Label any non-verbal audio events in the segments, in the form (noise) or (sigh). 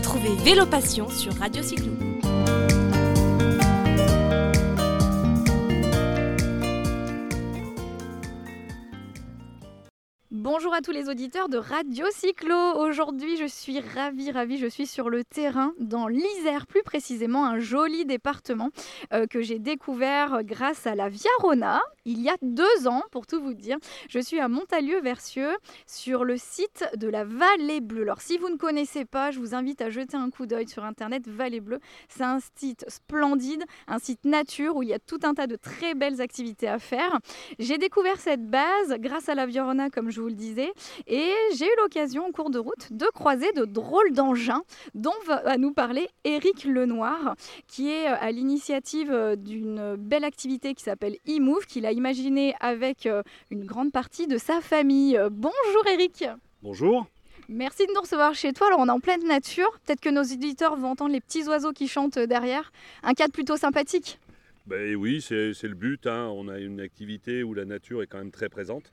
Retrouvez Vélo Passion sur Radio Cyclo. Bonjour à tous les auditeurs de Radio Cyclo. Aujourd'hui, je suis ravie, ravie, je suis sur le terrain dans l'Isère, plus précisément un joli département euh, que j'ai découvert grâce à la Via Rona il y a deux ans, pour tout vous dire. Je suis à Montalieu-Versieux sur le site de la Vallée Bleue. Alors, si vous ne connaissez pas, je vous invite à jeter un coup d'œil sur internet. Vallée Bleue, c'est un site splendide, un site nature où il y a tout un tas de très belles activités à faire. J'ai découvert cette base grâce à la Via Rona, comme je vous le disais. Et j'ai eu l'occasion en cours de route de croiser de drôles d'engins dont va nous parler Éric Lenoir, qui est euh, à l'initiative euh, d'une belle activité qui s'appelle e-move, qu'il imaginé avec euh, une grande partie de sa famille. Bonjour Éric Bonjour Merci de nous recevoir chez toi. Alors, on est en pleine nature. Peut-être que nos éditeurs vont entendre les petits oiseaux qui chantent derrière. Un cadre plutôt sympathique. Ben oui, c'est le but. Hein. On a une activité où la nature est quand même très présente.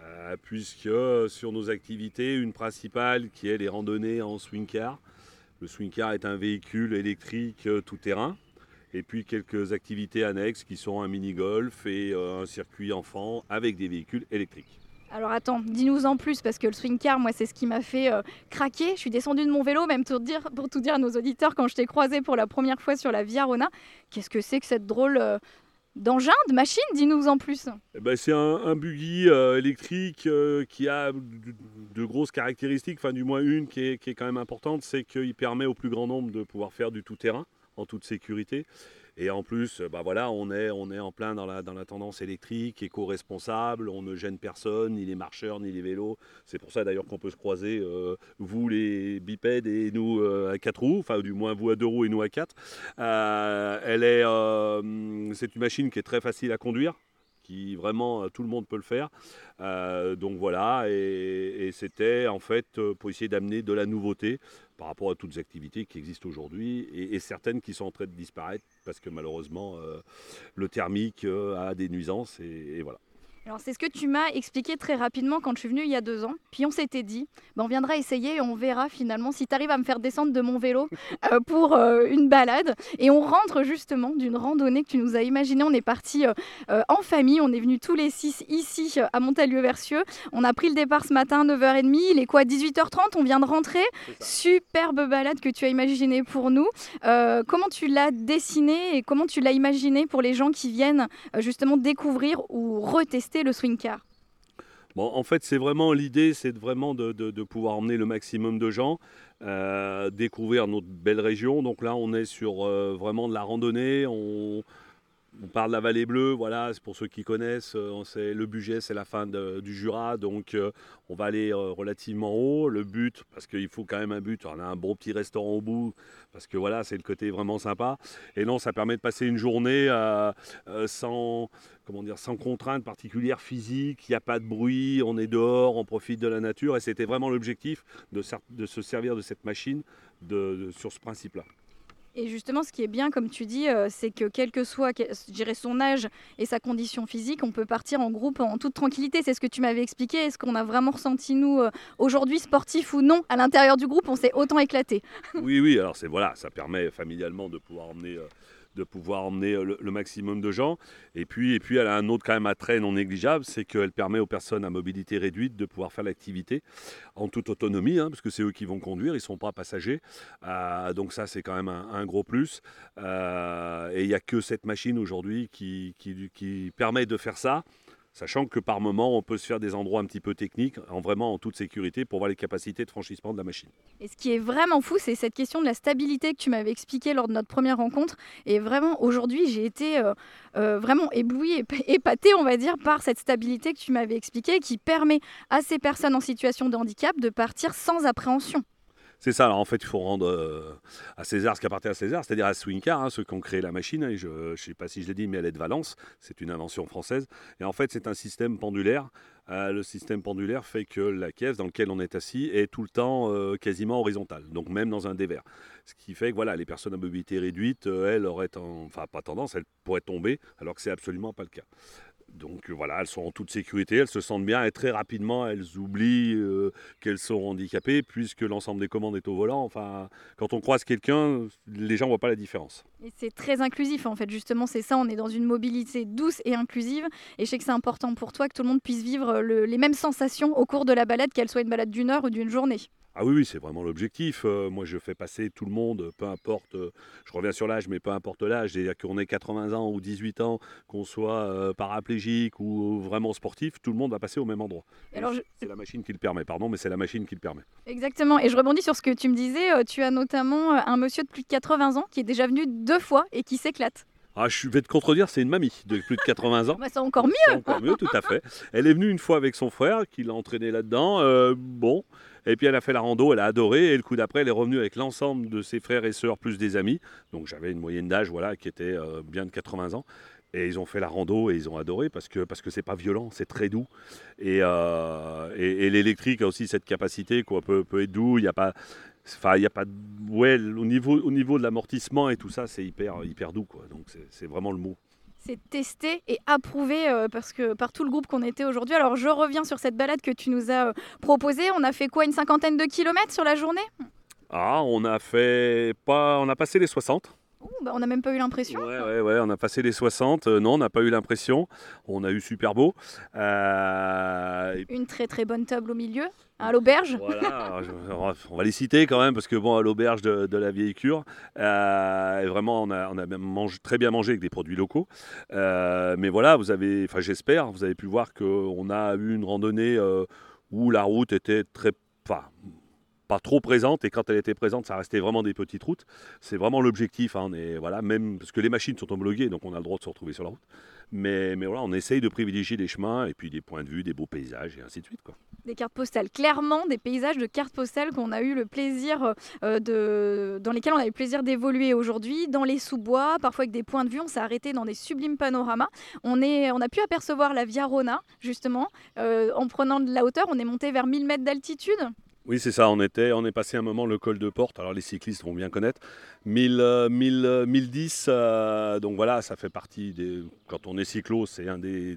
Euh, puisque sur nos activités, une principale qui est les randonnées en swing car. Le swing car est un véhicule électrique euh, tout-terrain. Et puis quelques activités annexes qui sont un mini-golf et euh, un circuit enfant avec des véhicules électriques. Alors attends, dis-nous en plus, parce que le swing car, moi, c'est ce qui m'a fait craquer. Je suis descendue de mon vélo, même pour, dire, pour tout dire à nos auditeurs, quand je t'ai croisé pour la première fois sur la Via Rona. Qu'est-ce que c'est que cette drôle d'engins, de machines Dis-nous en plus. Eh ben, c'est un, buggy euh, électrique euh, qui a de, grosses caractéristiques, enfin du moins une qui est, qui est quand même importante, c'est qu'il permet au plus grand nombre de pouvoir faire du tout-terrain en toute sécurité. Et en plus, bah voilà, on est, on est en plein dans la, dans la tendance électrique, éco-responsable, on ne gêne personne, ni les marcheurs, ni les vélos. C'est pour ça d'ailleurs qu'on peut se croiser, euh, vous les bipèdes et nous euh, à quatre roues, enfin du moins vous à deux roues et nous à quatre. Euh, elle est, c'est une machine qui est très facile à conduire qui vraiment euh, tout le monde peut le faire. Euh, donc voilà, et, c'était en fait euh, pour essayer d'amener de la nouveauté par rapport à toutes les activités qui existent aujourd'hui et, certaines qui sont en train de disparaître parce que malheureusement le thermique a des nuisances et voilà. Alors c'est ce que tu m'as expliqué très rapidement quand je suis venue il y a deux ans. Puis on s'était dit, ben, on viendra essayer et on verra finalement si tu arrives à me faire descendre de mon vélo (laughs) euh, pour euh, une balade. Et on rentre justement d'une randonnée que tu nous as imaginée. On est parti euh, en famille, on est venus tous les six ici à Montalieu-Versieux. On a pris le départ ce matin 9h30, il est quoi 18h30, on vient de rentrer. Superbe balade que tu as imaginée pour nous. comment tu l'as dessinée et comment tu l'as imaginée pour les gens qui viennent justement découvrir ou retester le swing car? En fait, c'est vraiment l'idée, c'est vraiment de, pouvoir emmener le maximum de gens, euh, découvrir notre belle région. Donc là, on est sur euh, vraiment de la randonnée. On, on parle de la vallée bleue, voilà, pour ceux qui connaissent, euh, sait, le budget c'est la fin du Jura, donc euh, on va aller euh, relativement haut. Le but, parce qu'il faut quand même un but, on a un bon petit restaurant au bout, parce que voilà, c'est le côté vraiment sympa. Et non, ça permet de passer une journée sans, comment dire, sans contrainte particulière physique, il n'y a pas de bruit, on est dehors, on profite de la nature, et c'était vraiment l'objectif de, se servir de cette machine sur ce principe-là. Et justement, ce qui est bien, comme tu dis, euh, c'est que quel que soit je son âge et sa condition physique, on peut partir en groupe en toute tranquillité. C'est ce que tu m'avais expliqué. Est-ce qu'on a vraiment ressenti, nous, euh, aujourd'hui, sportif ou non, à l'intérieur du groupe, on s'est autant éclaté? Oui, oui, alors c'est voilà, ça permet familialement de pouvoir emmener. Euh, de pouvoir emmener euh, le, maximum de gens. Et puis, elle a un autre quand même attrait non négligeable, c'est qu'elle permet aux personnes à mobilité réduite de pouvoir faire l'activité en toute autonomie, hein, parce que c'est eux qui vont conduire, ils ne sont pas passagers. Euh, donc ça, c'est quand même un, gros plus. Euh, et il n'y a que cette machine aujourd'hui qui permet de faire ça. Sachant que par moment, on peut se faire des endroits un petit peu techniques, en vraiment en toute sécurité, pour voir les capacités de franchissement de la machine. Et ce qui est vraiment fou, c'est cette question de la stabilité que tu m'avais expliqué lors de notre première rencontre. Et vraiment, aujourd'hui, j'ai été euh, euh, vraiment éblouie, (laughs) épatée, on va dire, par cette stabilité que tu m'avais expliquée, qui permet à ces personnes en situation de handicap de partir sans appréhension. C'est ça, alors en fait, il faut rendre euh, à César ce qui appartient à César, c'est-à-dire à Swingcar, hein, ceux qui ont créé la machine. Et je ne sais pas si je l'ai dit, mais elle est de Valence, c'est une invention française. Et en fait, c'est un système pendulaire. Euh, le système pendulaire fait que la caisse dans laquelle on est assis est tout le temps euh, quasiment horizontale, donc même dans un dévers. Ce qui fait que voilà, les personnes à mobilité réduite, elles auraient, enfin pas tendance, elles pourraient tomber, alors que c'est absolument pas le cas. Donc voilà, elles sont en toute sécurité, elles se sentent bien et très rapidement elles oublient euh, qu'elles sont handicapées puisque l'ensemble des commandes est au volant. Enfin, quand on croise quelqu'un, les gens ne voient pas la différence. Et c'est très inclusif en fait, justement, c'est ça, on est dans une mobilité douce et inclusive. Et je sais que c'est important pour toi que tout le monde puisse vivre les mêmes sensations au cours de la balade, qu'elle soit une balade d'une heure ou d'une journée. Ah oui, oui c'est vraiment l'objectif. Euh, moi, je fais passer tout le monde, peu importe, euh, je reviens sur l'âge, mais peu importe l'âge, c'est-à-dire qu'on ait 80 ans ou 18 ans, qu'on soit euh, paraplégique ou vraiment sportif, tout le monde va passer au même endroit. C'est la machine qui le permet, pardon, mais c'est la machine qui le permet. Exactement, et je rebondis sur ce que tu me disais, tu as notamment un monsieur de plus de 80 ans qui est déjà venu deux fois et qui s'éclate. Ah, je vais te contredire, c'est une mamie de plus de 80 ans. bah, c'est encore mieux. encore mieux, tout à fait. Elle est venue une fois avec son frère, qui l'a entraîné là-dedans. bon, et puis elle a fait la rando, elle a adoré. Et le coup d'après, elle est revenue avec l'ensemble de ses frères et sœurs, plus des amis. Donc j'avais une moyenne d'âge voilà, qui était euh, bien de 80 ans. Et ils ont fait la rando et ils ont adoré parce que parce que c'est pas violent, c'est très doux. Et, euh, et, l'électrique a aussi cette capacité quoi, peut, peut être doux. Il n'y a pas, enfin il y a pas, ouais, au niveau au niveau de l'amortissement et tout ça, c'est hyper hyper doux quoi. Donc c'est vraiment le mot c'est testé et approuvé euh, parce que, par tout le groupe qu'on était aujourd'hui. Alors je reviens sur cette balade que tu nous as euh, proposée. On a fait quoi Une cinquantaine de kilomètres sur la journée? Ah, on a fait pas. On a passé les 60. Bah, on n'a même pas eu l'impression. Ouais, ouais, ouais, on a passé les 60. Euh, non, on n'a pas eu l'impression. On a eu super beau. Une très très bonne table au milieu à l'auberge. Voilà, on va les citer quand même, parce que bon, à l'auberge de, la vieille cure, euh, vraiment, on a, on a très bien mangé avec des produits locaux. Euh, mais voilà, vous avez, enfin j'espère, vous avez pu voir qu'on a eu une randonnée euh, où la route était très, enfin, pas trop présente et quand elle était présente ça restait vraiment des petites routes c'est vraiment l'objectif hein, voilà même parce que les machines sont homologuées donc on a le droit de se retrouver sur la route mais, mais voilà on essaye de privilégier les chemins et puis des points de vue des beaux paysages et ainsi de suite quoi des cartes postales, clairement des paysages de cartes postales qu'on a eu le plaisir euh, de, dans lesquels on a eu le plaisir d'évoluer aujourd'hui, dans les sous-bois, parfois avec des points de vue. On s'est arrêté dans des sublimes panoramas. On, est, on a pu apercevoir la Via Rona, justement, euh, en prenant de la hauteur. On est monté vers 1000 mètres d'altitude. Oui, c'est ça. On, était, on est passé un moment le col de Porte. Alors, les cyclistes vont bien connaître. 1000, 1000, 1010, donc voilà, ça fait partie des. Quand on est cyclo, c'est un des,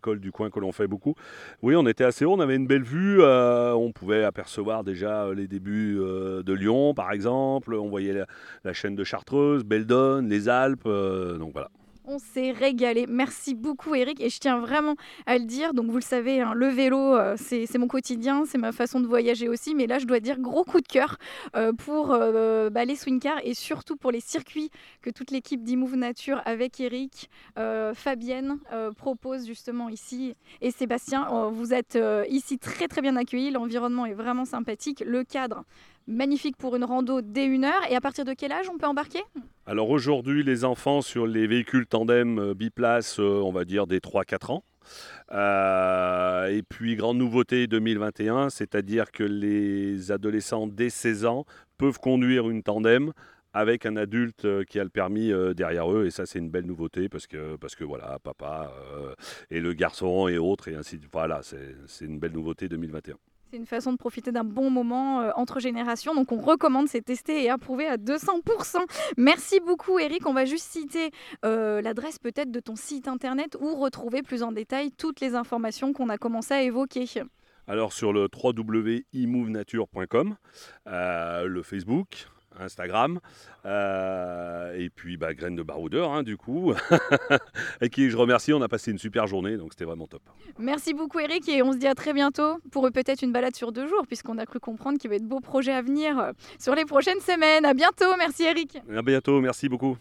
cols du coin que l'on fait beaucoup. Oui, on était assez haut, on avait une belle vue. Euh, on pouvait apercevoir déjà les débuts euh, de Lyon, par exemple. On voyait la, la chaîne de Chartreuse, Beldon, les Alpes. Euh, donc voilà. On s'est régalé. Merci beaucoup Eric et je tiens vraiment à le dire. Donc vous le savez, hein, le vélo, euh, c'est mon quotidien, c'est ma façon de voyager aussi. Mais là, je dois dire gros coup de cœur euh, pour euh, bah, les swing cars et surtout pour les circuits que toute l'équipe d'Imove Nature avec Eric, Fabienne propose justement ici et Sébastien. vous êtes ici très très bien accueillis. L'environnement est vraiment sympathique. Le cadre magnifique pour une rando dès une heure. Et à partir de quel âge on peut embarquer? Alors aujourd'hui, les enfants sur les véhicules tandem euh, biplace, euh, on va dire des 3-4 ans. Euh, et puis, grande nouveauté 2021, c'est-à-dire que les adolescents dès 16 ans peuvent conduire une tandem avec un adulte qui a le permis derrière eux. Et ça, c'est une belle nouveauté parce que, voilà, papa et le garçon et autres, et ainsi de Voilà, c'est une belle nouveauté 2021. C'est une façon de profiter d'un bon moment euh, entre générations. Donc on recommande, c'est testé et approuvé à 200%. Merci beaucoup Eric. On va juste citer euh, l'adresse peut-être de ton site internet ou retrouver plus en détail toutes les informations qu'on a commencé à évoquer. Alors sur le www.imouvenature.com, euh, le Facebook, Instagram. Euh, et puis bah, Graines de Baroudeur, hein, du coup, (laughs) et qui je remercie. On a passé une super journée, donc c'était vraiment top. Merci beaucoup Eric et on se dit à très bientôt pour peut-être une balade sur deux jours, puisqu'on a cru comprendre qu'il y avait de beaux projets à venir euh, sur les prochaines semaines. À bientôt, merci Eric. À bientôt, merci beaucoup.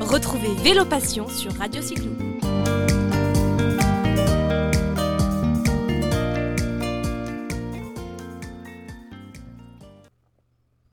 Retrouvez Vélo Passion sur Radio Cyclo.